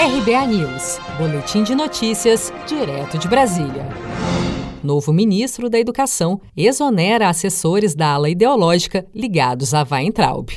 RBA News, Boletim de Notícias, direto de Brasília. Novo ministro da Educação exonera assessores da ala ideológica ligados a Weintraub.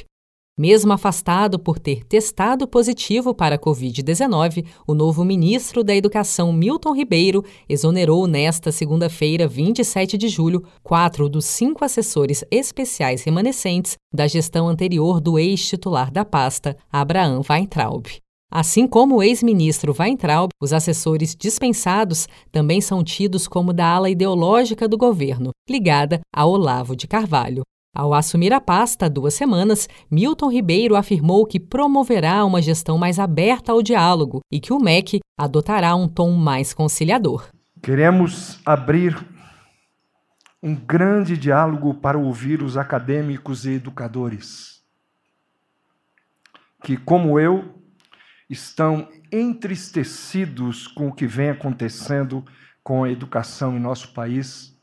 Mesmo afastado por ter testado positivo para a Covid-19, o novo ministro da Educação, Milton Ribeiro, exonerou nesta segunda-feira, 27 de julho, quatro dos cinco assessores especiais remanescentes da gestão anterior do ex-titular da pasta, Abraham Weintraub. Assim como o ex-ministro Weintraub, os assessores dispensados também são tidos como da ala ideológica do governo, ligada a Olavo de Carvalho. Ao assumir a pasta há duas semanas, Milton Ribeiro afirmou que promoverá uma gestão mais aberta ao diálogo e que o MEC adotará um tom mais conciliador. Queremos abrir um grande diálogo para ouvir os acadêmicos e educadores, que, como eu, estão entristecidos com o que vem acontecendo com a educação em nosso país.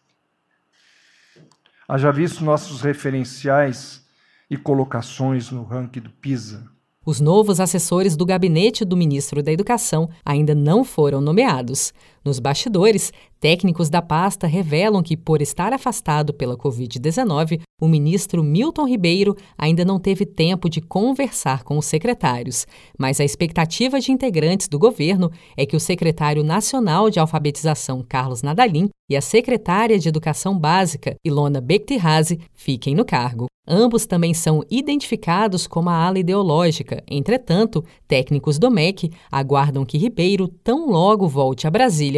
Haja visto nossos referenciais e colocações no ranking do PISA. Os novos assessores do gabinete do ministro da Educação ainda não foram nomeados. Nos bastidores, técnicos da pasta revelam que, por estar afastado pela Covid-19, o ministro Milton Ribeiro ainda não teve tempo de conversar com os secretários. Mas a expectativa de integrantes do governo é que o secretário nacional de alfabetização, Carlos Nadalim, e a secretária de Educação Básica, Ilona Bektihazi, fiquem no cargo. Ambos também são identificados como a ala ideológica. Entretanto, técnicos do MEC aguardam que Ribeiro tão logo volte a Brasília